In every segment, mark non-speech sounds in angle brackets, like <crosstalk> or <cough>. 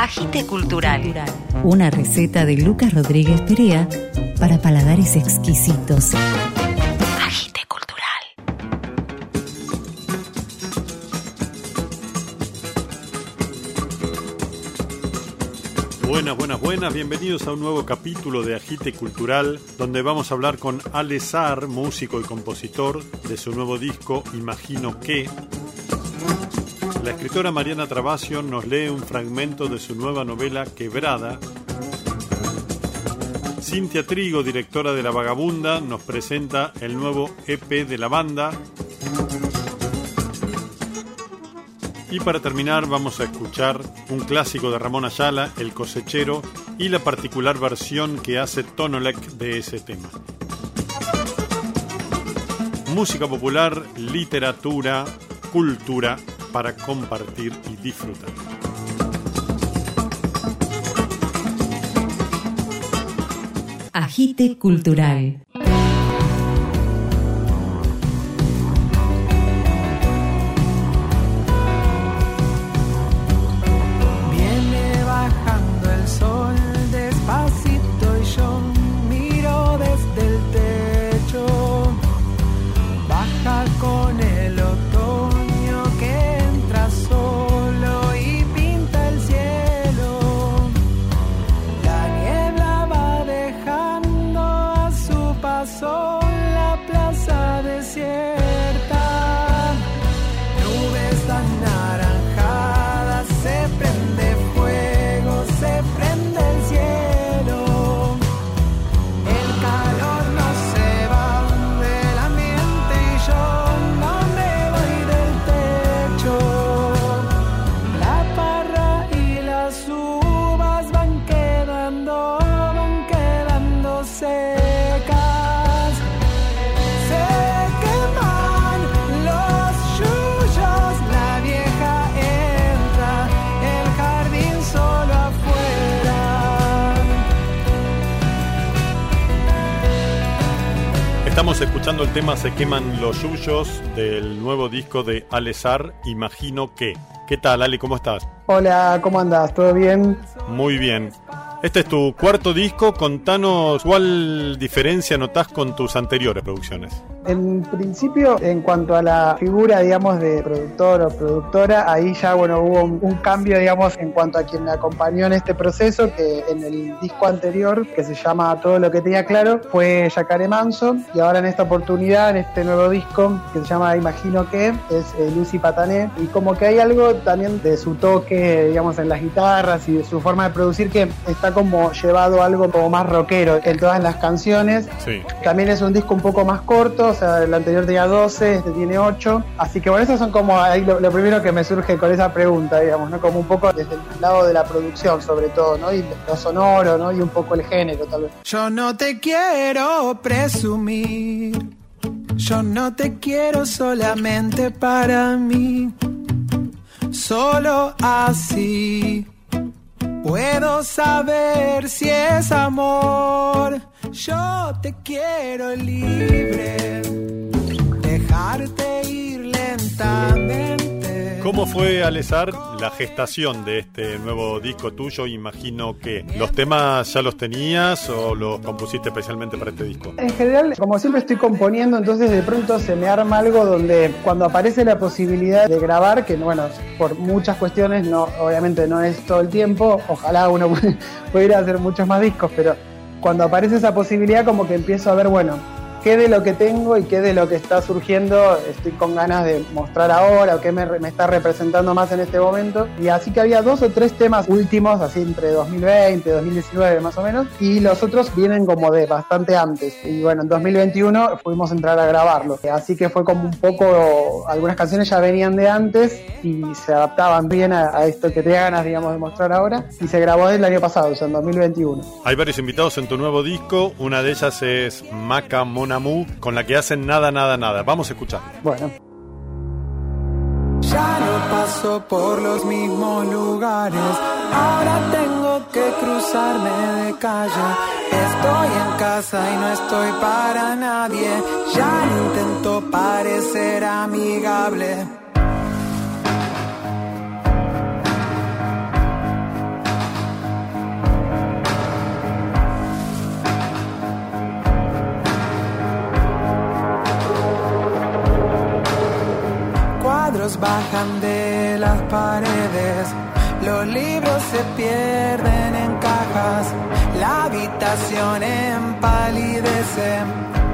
Agite Cultural. Una receta de Lucas Rodríguez Perea para paladares exquisitos. Agite Cultural. Buenas, buenas, buenas. Bienvenidos a un nuevo capítulo de Agite Cultural, donde vamos a hablar con Ale Sar, músico y compositor, de su nuevo disco Imagino que. La escritora Mariana Travasio nos lee un fragmento de su nueva novela Quebrada. Cintia Trigo, directora de La Vagabunda, nos presenta el nuevo EP de la banda. Y para terminar vamos a escuchar un clásico de Ramón Ayala, El cosechero, y la particular versión que hace Tonolek de ese tema. Música popular, literatura, cultura para compartir y disfrutar. Agite Cultural. Tema Se queman los yuyos del nuevo disco de Ale Sar, Imagino que. ¿Qué tal, Ale? ¿Cómo estás? Hola, ¿cómo andas? ¿Todo bien? Muy bien. Este es tu cuarto disco. Contanos cuál diferencia notás con tus anteriores producciones. En principio, en cuanto a la figura, digamos, de productor o productora, ahí ya, bueno, hubo un, un cambio, digamos, en cuanto a quien me acompañó en este proceso, que en el disco anterior, que se llama Todo lo que tenía claro, fue Yacaré Manso, y ahora en esta oportunidad, en este nuevo disco, que se llama Imagino que, es eh, Lucy Patané, y como que hay algo también de su toque, digamos, en las guitarras y de su forma de producir que está como llevado a algo como más rockero en todas las canciones. Sí. También es un disco un poco más corto, sea, el anterior tenía 12, este tiene 8. Así que bueno, esos son como ahí lo, lo primero que me surge con esa pregunta, digamos, ¿no? Como un poco desde el lado de la producción, sobre todo, ¿no? Y lo sonoro, ¿no? Y un poco el género, tal vez. Yo no te quiero presumir. Yo no te quiero solamente para mí. Solo así puedo saber si es amor. Yo te quiero libre. Dejarte ir lentamente. ¿Cómo fue, Alezar, la gestación de este nuevo disco tuyo? Imagino que los temas ya los tenías o los compusiste especialmente para este disco. En general, como siempre estoy componiendo, entonces de pronto se me arma algo donde cuando aparece la posibilidad de grabar, que bueno, por muchas cuestiones, no, obviamente no es todo el tiempo, ojalá uno <laughs> pudiera hacer muchos más discos, pero cuando aparece esa posibilidad como que empiezo a ver, bueno, qué de lo que tengo y qué de lo que está surgiendo estoy con ganas de mostrar ahora o qué me, está representando más en este momento. Y así que había dos o tres temas últimos, así entre 2020 y 2019 más o menos, y los otros vienen como de bastante antes. Y bueno, en 2021 pudimos entrar a grabarlo. Así que fue como un poco, algunas canciones ya venían de antes y se adaptaban bien a, esto que tenía ganas, digamos, de mostrar ahora. Y se grabó el año pasado, o sea, en 2021. Hay varios invitados en tu nuevo disco. Una de ellas es Maca Monamu, con la que hacen Nada, Nada, Nada. Vamos a escuchar. Bueno. Ya no paso por los mismos lugares. Ahora tengo que cruzarme de calle. Estoy en casa y no estoy para nadie. Ya no intento parecer amigable. Bajan de las paredes. Los libros se pierden en cajas, la habitación empalidece,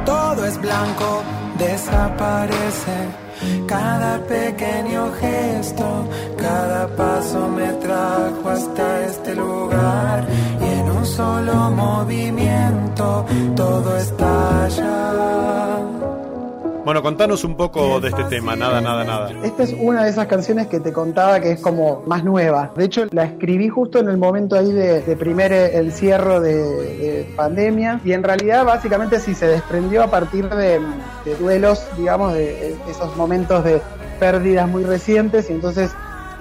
todo es blanco, desaparece. Cada pequeño gesto, cada paso me trajo hasta este lugar y en un solo movimiento todo estalla. Bueno, contanos un poco de este tema, nada, nada, nada. Esta es una de esas canciones que te contaba que es como más nueva. De hecho, la escribí justo en el momento ahí de, primer encierro de, de pandemia y en realidad básicamente sí se desprendió a partir de, duelos, digamos, de esos momentos de pérdidas muy recientes y entonces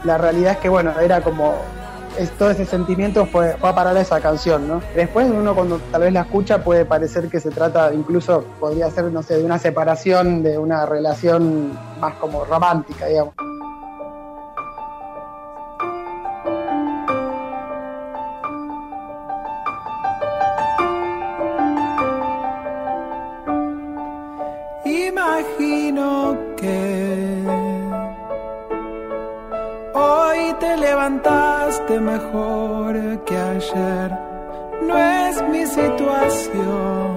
la realidad es que, bueno, era como es, todo ese sentimiento fue, a parar a esa canción, ¿no? Después uno cuando tal vez la escucha puede parecer que se trata, incluso podría ser, no sé, de una separación, de una relación más como romántica, digamos. Levantaste mejor que ayer. No es mi situación.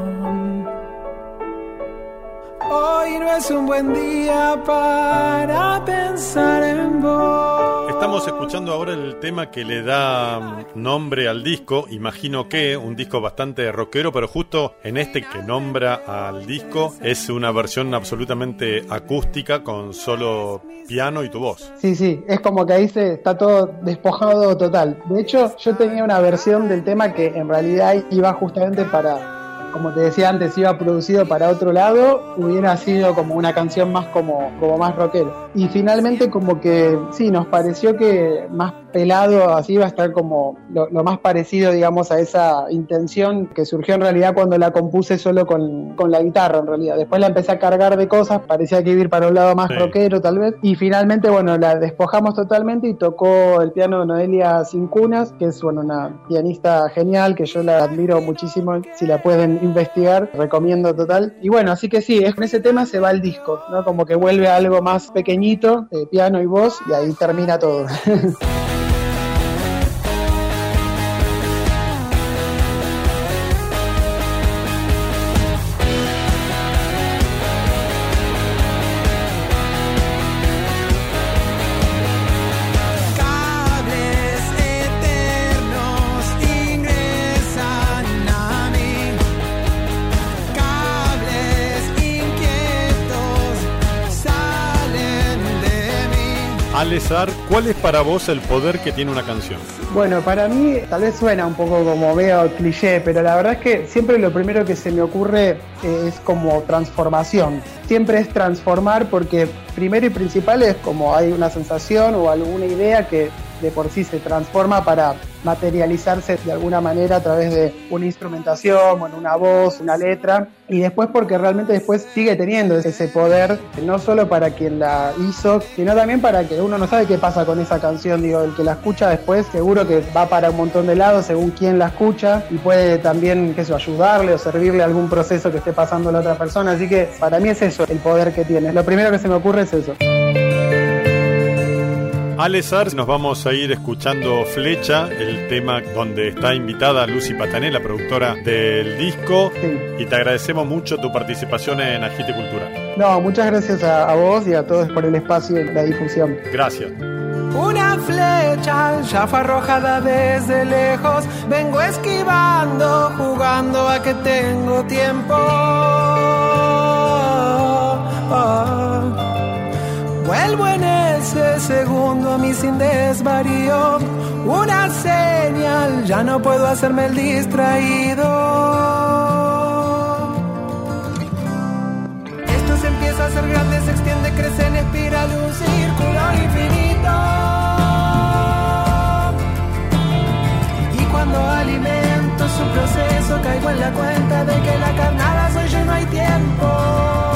Hoy no es un buen día para pensar en vos. Estamos escuchando ahora el tema que le da nombre al disco, imagino que, un disco bastante rockero, pero justo en este que nombra al disco es una versión absolutamente acústica con solo piano y tu voz. Sí, sí, es como que ahí se está todo despojado total. De hecho, yo tenía una versión del tema que en realidad iba justamente para como te decía antes, iba producido para otro lado, hubiera sido como una canción más como, como más rockero. Y finalmente como que sí, nos pareció que más pelado así iba a estar como lo, lo más parecido, digamos, a esa intención que surgió en realidad cuando la compuse solo con, con, la guitarra, en realidad. Después la empecé a cargar de cosas, parecía que iba a ir para un lado más Sí. rockero tal vez. Y finalmente, bueno, la despojamos totalmente y tocó el piano de Noelia Cincunas, que es, bueno, una pianista genial, que yo la admiro muchísimo. Si la pueden investigar, recomiendo total. Y bueno, así que sí, es, con ese tema se va el disco, ¿no? Como que vuelve a algo más pequeñito, eh, piano y voz, y ahí termina todo. <laughs> ¿cuál es para vos el poder que tiene una canción? Bueno, para mí tal vez suena un poco como veo cliché, pero la verdad es que siempre lo primero que se me ocurre eh, es como transformación. Siempre es transformar porque primero y principal es como hay una sensación o alguna idea que de por sí se transforma para materializarse de alguna manera a través de una instrumentación, una voz, una letra, y después porque realmente después sigue teniendo ese poder, no solo para quien la hizo, sino también para que uno no sabe qué pasa con esa canción, digo, el que la escucha después seguro que va para un montón de lados según quién la escucha y puede también, qué ayudarle o servirle a algún proceso que esté pasando la otra persona, así que para mí es eso el poder que tiene, lo primero que se me ocurre es eso. Alesar, nos vamos a ir escuchando Flecha, el tema donde está invitada Lucy Patané, la productora del disco, Sí. y te agradecemos mucho tu participación en Agite Cultural. No, muchas gracias a, a vos y a todos por el espacio y la difusión. Gracias. Una flecha ya fue arrojada desde lejos. Vengo esquivando, jugando a que tengo tiempo. Vuelvo en ese segundo a mí sin desvarío. Una señal, ya no puedo hacerme el distraído. Esto se empieza a hacer grande, se extiende, crece en espiral, un círculo infinito. Y cuando alimento su proceso, caigo en la cuenta de que la carnada soy yo no hay tiempo.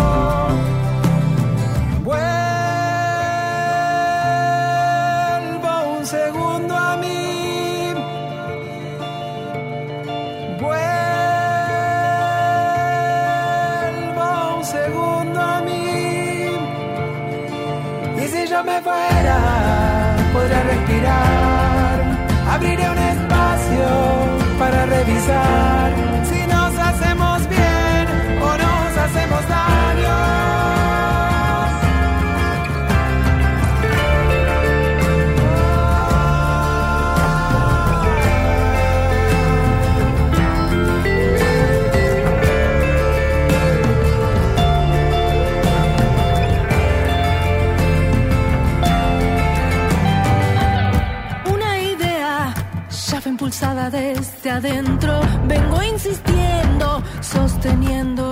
Adentro. Vengo insistiendo, sosteniendo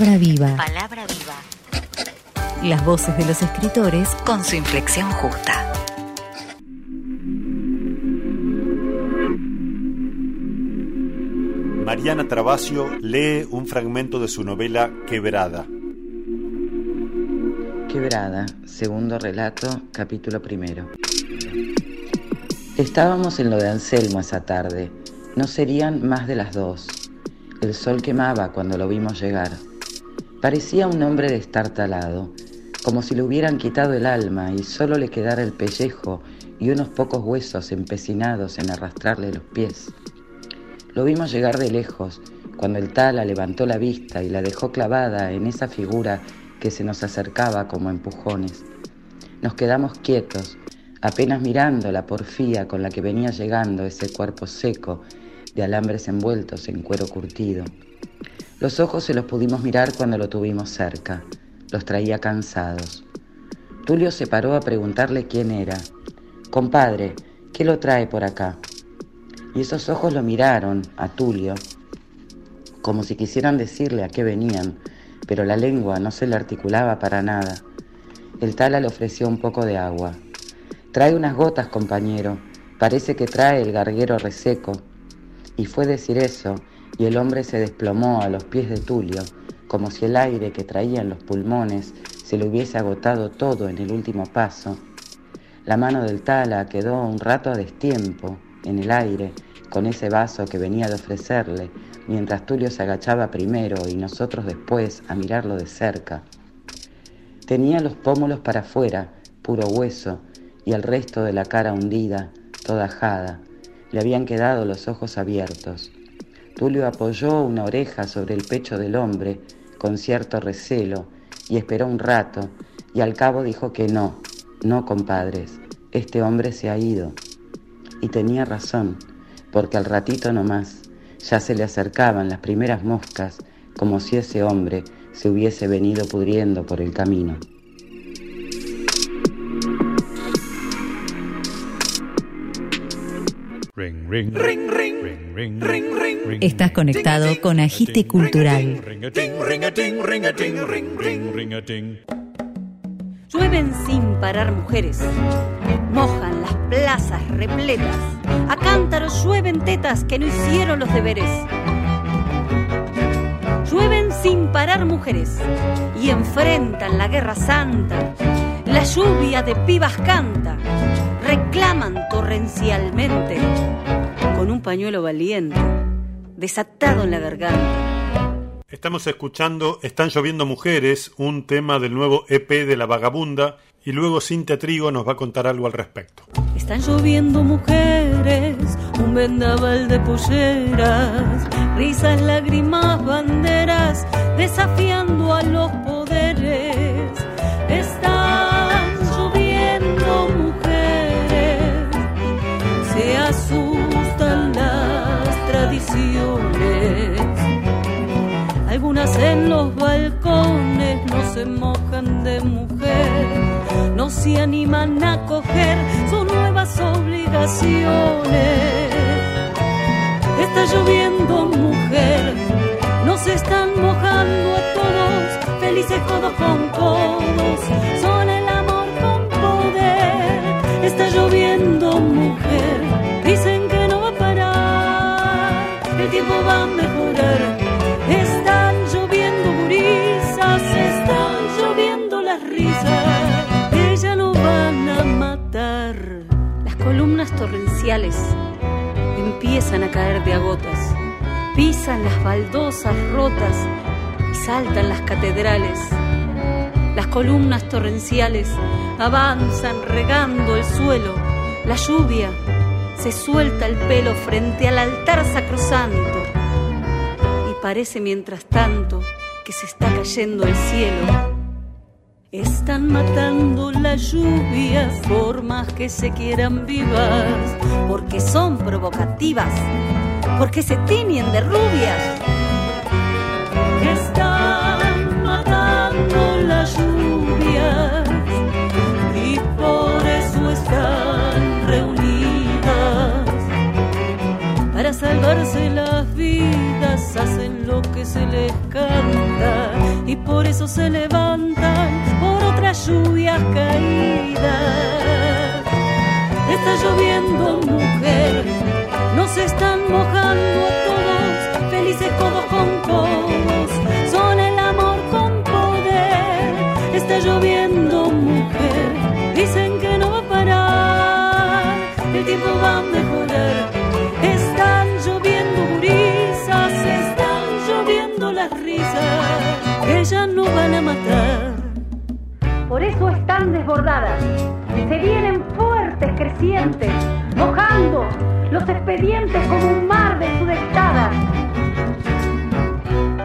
Palabra viva. Palabra viva. Las voces de los escritores Con su inflexión justa. Mariana Travasio lee un fragmento de su novela Quebrada. Quebrada, segundo relato, capítulo primero. Estábamos en lo de Anselmo esa tarde. No serían más de las dos. El sol quemaba cuando lo vimos llegar. Parecía un hombre destartalado, como si le hubieran quitado el alma y solo le quedara el pellejo y unos pocos huesos empecinados en arrastrarle los pies. Lo vimos llegar de lejos, cuando el tala levantó la vista y la dejó clavada en esa figura que se nos acercaba como empujones. Nos quedamos quietos, apenas mirando la porfía con la que venía llegando ese cuerpo seco de alambres envueltos en cuero curtido. Los ojos se los pudimos mirar cuando lo tuvimos cerca. Los traía cansados. Tulio se paró a preguntarle quién era. Compadre, ¿qué lo trae por acá? Y esos ojos lo miraron a Tulio, como si quisieran decirle a qué venían, pero la lengua no se le articulaba para nada. El tala le ofreció un poco de agua. Trae unas gotas, compañero. Parece que trae el garguero reseco. Y fue decir eso, y el hombre se desplomó a los pies de Tulio, como si el aire que traía en los pulmones se le hubiese agotado todo en el último paso. La mano del tala quedó un rato a destiempo, en el aire, con ese vaso que venía de ofrecerle, mientras Tulio se agachaba primero y nosotros después a mirarlo de cerca. Tenía los pómulos para afuera, puro hueso, y el resto de la cara hundida, toda ajada. Le habían quedado los ojos abiertos. Tulio apoyó una oreja sobre el pecho del hombre con cierto recelo y esperó un rato y al cabo dijo que no, no compadres, este hombre se ha ido. Y tenía razón, porque al ratito nomás ya se le acercaban las primeras moscas como si ese hombre se hubiese venido pudriendo por el camino. Estás conectado con Agite Cultural. Llueven sin parar mujeres, mojan las plazas repletas, a cántaros llueven tetas que no hicieron los deberes. Llueven sin parar mujeres y enfrentan la guerra santa. La lluvia de pibas canta, reclaman torrencialmente con un pañuelo valiente, desatado en la garganta. Estamos escuchando Están lloviendo mujeres, un tema del nuevo EP de La Vagabunda, y luego Cintia Trigo nos va a contar algo al respecto. Están lloviendo mujeres, un vendaval de polleras, risas, lágrimas, banderas, desafiando a los poderes. Asustan las tradiciones. Algunas en los balcones no se mojan de mujer, no se animan a coger sus nuevas obligaciones. Está lloviendo mujer, nos están mojando a todos, felices codos con codos, caer de a gotas, pisan las baldosas rotas y saltan las catedrales. Las columnas torrenciales avanzan regando el suelo, la lluvia se suelta el pelo frente al altar sacrosanto y parece mientras tanto que se está cayendo el cielo. Están matando las lluvias, formas que se quieran vivas, porque son provocativas, porque se tiñen de rubias. Están matando las lluvias y por eso están reunidas para salvarse las vidas hacen lo que se les canta y por eso se levantan mujer, nos están mojando a todos, felices codos con codos, son el amor con poder. Está lloviendo mujer, dicen que no va a parar, el tiempo va a mejorar. Están lloviendo gurisas, están lloviendo las risas, ya no van a matar. Por eso están desbordadas, se vienen fuertes crecientes, como un mar de sudestadas.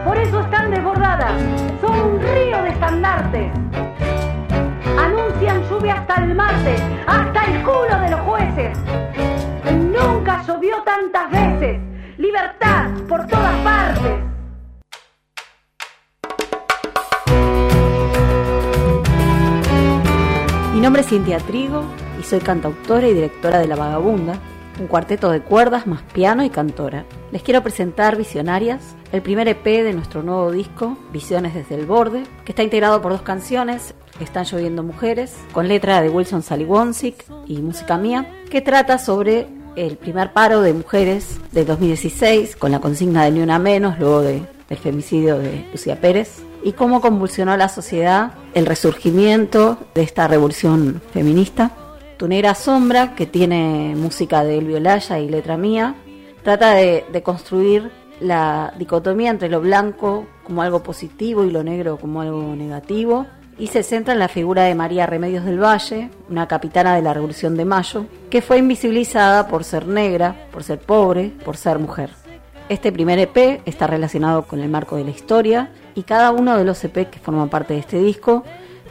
Por eso están desbordadas, son un río de estandartes. Anuncian lluvia hasta el martes, hasta el culo de los jueces. Nunca llovió tantas veces, libertad por todas partes. Mi nombre es Cintia Trigo y soy cantautora y directora de La Vagabunda, un cuarteto de cuerdas más piano y cantora. Les quiero presentar Visionarias, el primer EP de nuestro nuevo disco, Visiones desde el Borde, que está integrado por dos canciones, Están lloviendo mujeres, con letra de Wilson Saliwonsic y música mía, que trata sobre el primer paro de mujeres de 2016, con la consigna de Ni Una Menos, luego de, del femicidio de Lucía Pérez, y cómo convulsionó la sociedad el resurgimiento de esta revolución feminista. Tu negra sombra, que tiene música de Elvio Laya y letra mía, trata de, de construir la dicotomía entre lo blanco como algo positivo y lo negro como algo negativo, y se centra en la figura de María Remedios del Valle, una capitana de la Revolución de Mayo, que fue invisibilizada por ser negra, por ser pobre, por ser mujer. Este primer EP está relacionado con el marco de la historia y cada uno de los EP que forman parte de este disco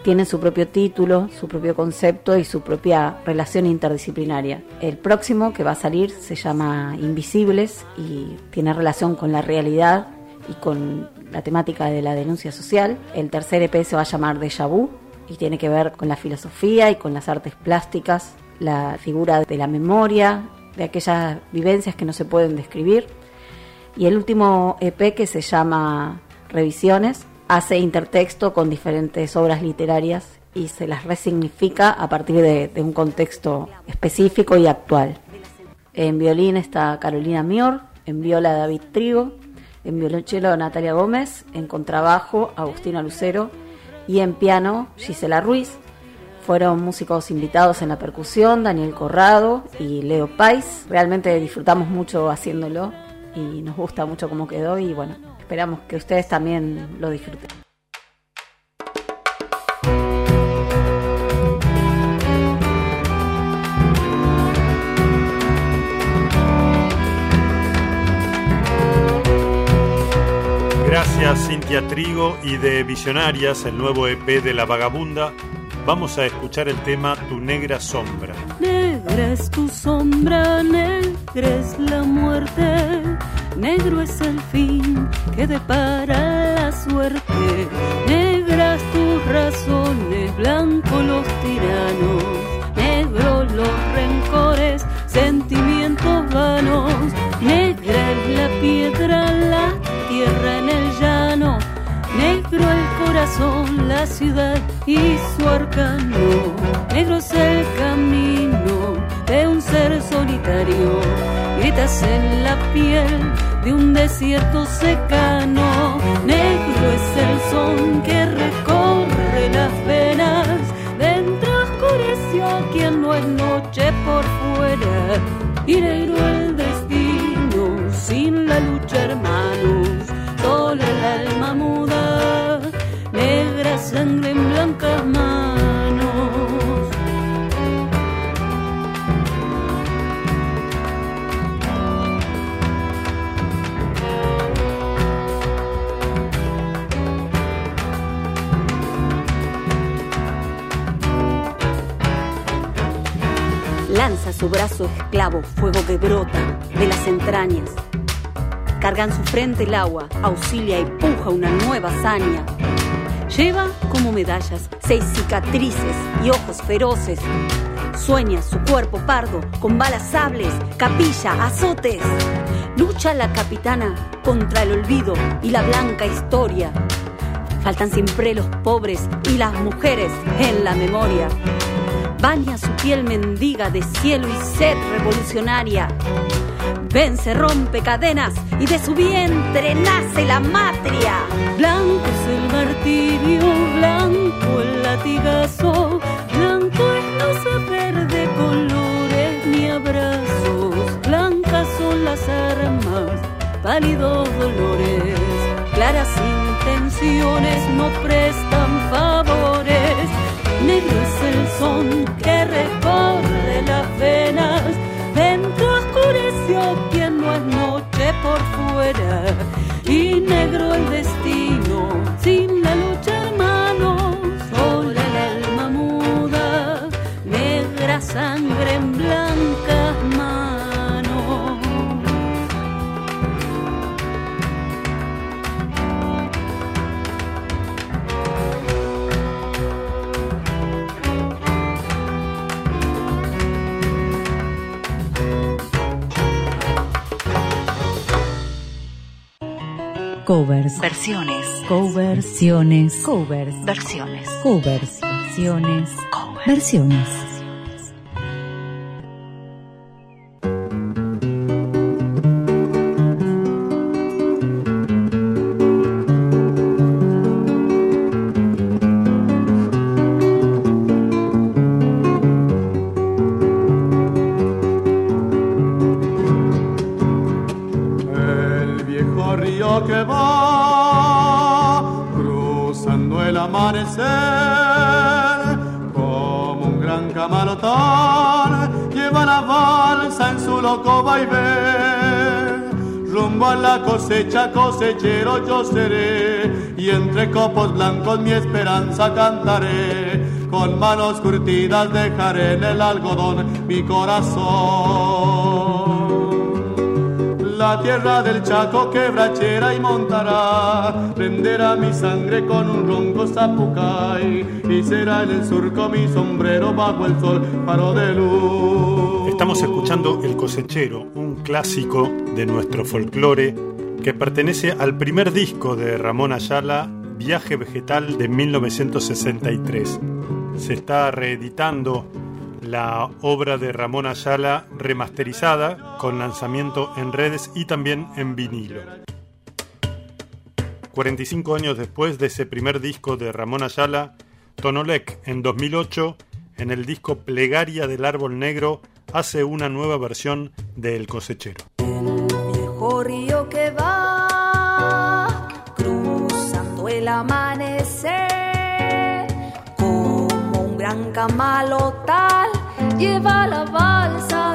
tiene su propio título, su propio concepto y su propia relación interdisciplinaria. El próximo que va a salir se llama Invisibles y tiene relación con la realidad y con la temática de la denuncia social. El tercer EP se va a llamar Deja Vu y tiene que ver con la filosofía y con las artes plásticas, la figura de la memoria, de aquellas vivencias que no se pueden describir. Y el último EP que se llama Revisiones hace intertexto con diferentes obras literarias y se las resignifica a partir de, un contexto específico y actual. En violín está Carolina Mior, en viola David Trigo, en violonchelo Natalia Gómez, en contrabajo Agustina Lucero y en piano Gisela Ruiz. Fueron músicos invitados en la percusión, Daniel Corrado y Leo Pais. Realmente disfrutamos mucho haciéndolo y nos gusta mucho cómo quedó y bueno, esperamos que ustedes también lo disfruten. Gracias Cintia Trigo y de Visionarias, el nuevo EP de La Vagabunda, vamos a escuchar el tema Tu Negra Sombra. Negra es tu sombra, negra es la muerte, negro es el fin que depara la suerte, negras tus razones, blanco los tiranos, negro los rencores, sentimientos vanos, negra es la piedra, la tierra en el llano, negro el corazón, la ciudad y su arcano, negro es el camino de un ser solitario, gritas en la piel de un desierto secano, negro es el son que recorre las venas, dentro oscureció quien no es noche por fuera, y negro su brazo esclavo, fuego que brota de las entrañas. Carga en su frente el agua, auxilia y puja una nueva hazaña. Lleva como medallas seis cicatrices y ojos feroces. Sueña su cuerpo pardo con balas sables, capilla, azotes. Lucha la capitana contra el olvido y la blanca historia. Faltan siempre los pobres y las mujeres en la memoria. Baña su piel mendiga de cielo y sed revolucionaria. Vence, rompe cadenas y de su vientre nace la matria. Blanco es el martirio, blanco el latigazo, blanco es no saber de colores ni abrazos, blancas son las armas, pálidos dolores, claras intenciones no prestan son que Versiones. Coversiones. Covers. Versiones. Covers. Versiones. Versiones. Cosecha cosechero yo seré y entre copos blancos mi esperanza cantaré con manos curtidas dejaré en el algodón mi corazón la tierra del Chaco quebrachera y montará. Prenderá mi sangre con un ronco zapucay y será en el surco mi sombrero bajo el sol faro de luz. Estamos escuchando El cosechero, un clásico de nuestro folclore que pertenece al primer disco de Ramón Ayala, Viaje Vegetal de 1963. Se está reeditando la obra de Ramón Ayala remasterizada con lanzamiento en redes y también en vinilo. 45 años después de ese primer disco de Ramón Ayala, Tonolec en 2008, en el disco Plegaria del Árbol Negro, hace una nueva versión de El cosechero. El viejo río amanecer como un gran camalotal. Lleva la balsa